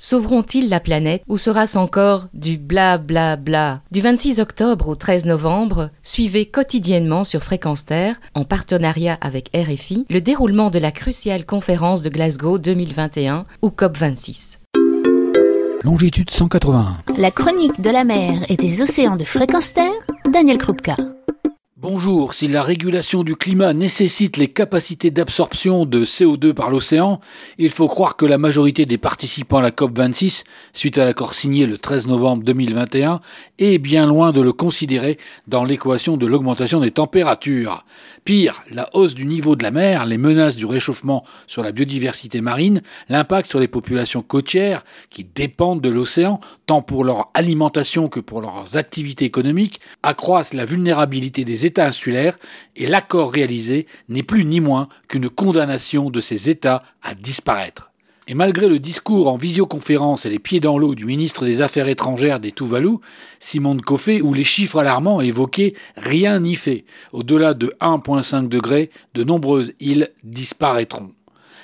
Sauveront-ils la planète ou sera-ce encore du bla bla bla? Du 26 octobre au 13 novembre, suivez quotidiennement sur Fréquence Terre, en partenariat avec RFI, le déroulement de la cruciale conférence de Glasgow 2021 ou COP26. Longitude 181. La chronique de la mer et des océans de Fréquence Terre, Daniel Krupka. Bonjour, si la régulation du climat nécessite les capacités d'absorption de CO2 par l'océan, il faut croire que la majorité des participants à la COP26, suite à l'accord signé le 13 novembre 2021, est bien loin de le considérer dans l'équation de l'augmentation des températures. Pire, la hausse du niveau de la mer, les menaces du réchauffement sur la biodiversité marine, l'impact sur les populations côtières qui dépendent de l'océan, tant pour leur alimentation que pour leurs activités économiques, accroissent la vulnérabilité des Et l'accord réalisé n'est plus ni moins qu'une condamnation de ces États à disparaître. Et malgré le discours en visioconférence et les pieds dans l'eau du ministre des Affaires étrangères des Tuvalu, Simon Koffé, où les chiffres alarmants évoqués, rien n'y fait. Au-delà de 1,5 degré, de nombreuses îles disparaîtront.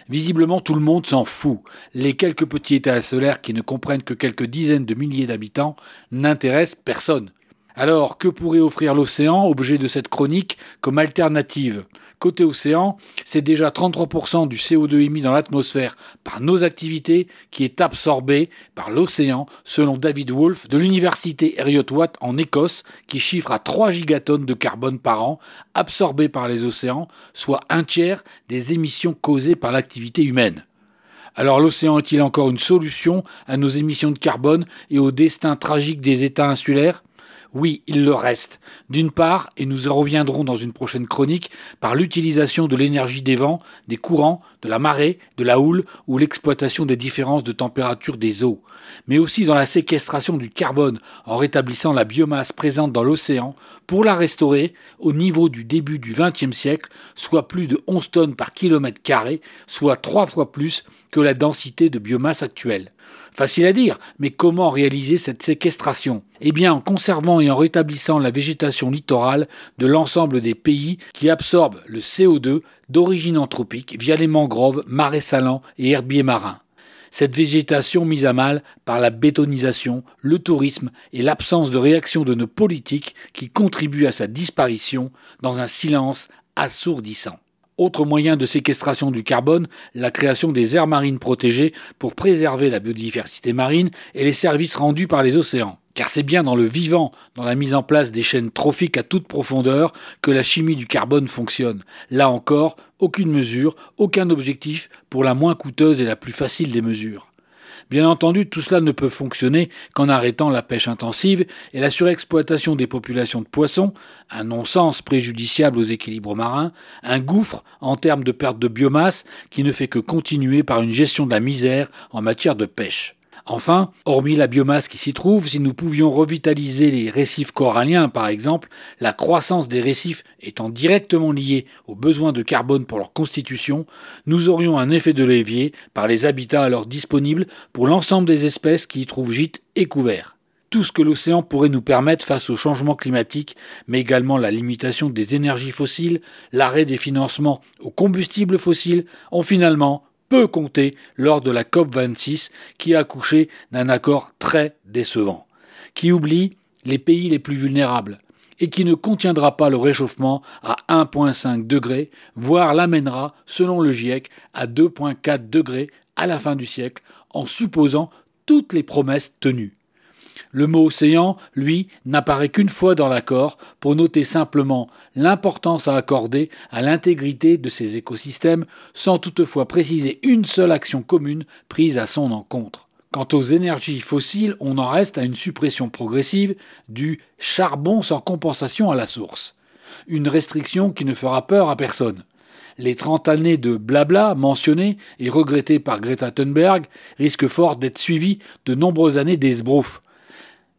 Visiblement, tout le monde s'en fout. Les quelques petits États solaires qui ne comprennent que quelques dizaines de milliers d'habitants n'intéressent personne. Alors, que pourrait offrir l'océan, objet de cette chronique, comme alternative? Côté océan, c'est déjà 33% du CO2 émis dans l'atmosphère par nos activités qui est absorbé par l'océan, selon David Wolf de l'université Heriot-Watt en Écosse, qui chiffre à 3 gigatonnes de carbone par an absorbées par les océans, soit un tiers des émissions causées par l'activité humaine. Alors l'océan est-il encore une solution à nos émissions de carbone et au destin tragique des États insulaires? Oui, il le reste. D'une part, et nous en reviendrons dans une prochaine chronique, par l'utilisation de l'énergie des vents, des courants, de la marée, de la houle ou l'exploitation des différences de température des eaux, mais aussi dans la séquestration du carbone en rétablissant la biomasse présente dans l'océan pour la restaurer au niveau du début du XXe siècle, soit plus de 11 tonnes par kilomètre carré, soit trois fois plus que la densité de biomasse actuelle. Facile à dire, mais comment réaliser cette séquestration? Eh bien en conservant et en rétablissant la végétation littorale de l'ensemble des pays qui absorbent le CO2 d'origine anthropique via les mangroves, marais salants et herbiers marins. Cette végétation mise à mal par la bétonisation, le tourisme et l'absence de réaction de nos politiques qui contribuent à sa disparition dans un silence assourdissant. Autre moyen de séquestration du carbone, la création des aires marines protégées pour préserver la biodiversité marine et les services rendus par les océans. Car c'est bien dans le vivant, dans la mise en place des chaînes trophiques à toute profondeur, que la chimie du carbone fonctionne. Là encore, aucune mesure, aucun objectif pour la moins coûteuse et la plus facile des mesures. Bien entendu, tout cela ne peut fonctionner qu'en arrêtant la pêche intensive et la surexploitation des populations de poissons, un non-sens préjudiciable aux équilibres marins, un gouffre en termes de perte de biomasse qui ne fait que continuer par une gestion de la misère en matière de pêche. Enfin, hormis la biomasse qui s'y trouve, si nous pouvions revitaliser les récifs coralliens par exemple, la croissance des récifs étant directement liée aux besoins de carbone pour leur constitution, nous aurions un effet de levier par les habitats alors disponibles pour l'ensemble des espèces qui y trouvent gîte et couvert. Tout ce que l'océan pourrait nous permettre face au changement climatique, mais également la limitation des énergies fossiles, l'arrêt des financements aux combustibles fossiles, ont finalement peut compter lors de la COP26 qui a accouché d'un accord très décevant, qui oublie les pays les plus vulnérables et qui ne contiendra pas le réchauffement à 1,5 degré, voire l'amènera, selon le GIEC, à 2,4 degrés à la fin du siècle, en supposant toutes les promesses tenues. Le mot océan, lui, n'apparaît qu'une fois dans l'accord pour noter simplement l'importance à accorder à l'intégrité de ces écosystèmes sans toutefois préciser une seule action commune prise à son encontre. Quant aux énergies fossiles, on en reste à une suppression progressive du charbon sans compensation à la source. Une restriction qui ne fera peur à personne. Les 30 années de blabla mentionnées et regrettées par Greta Thunberg risquent fort d'être suivies de nombreuses années d'esbrouf.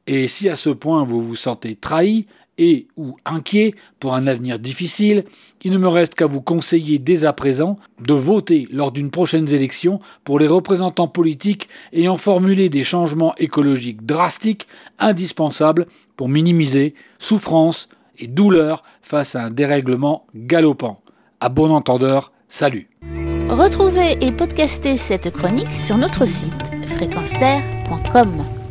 Et si à ce point vous vous sentez trahi et ou inquiet pour un avenir difficile, il ne me reste qu'à vous conseiller dès à présent de voter lors d'une prochaine élection pour les représentants politiques ayant formulé des changements écologiques drastiques indispensables pour minimiser souffrance et douleur face à un dérèglement galopant. À bon entendeur, salut Retrouvez et podcastez cette chronique sur notre site fréquenceterre.com.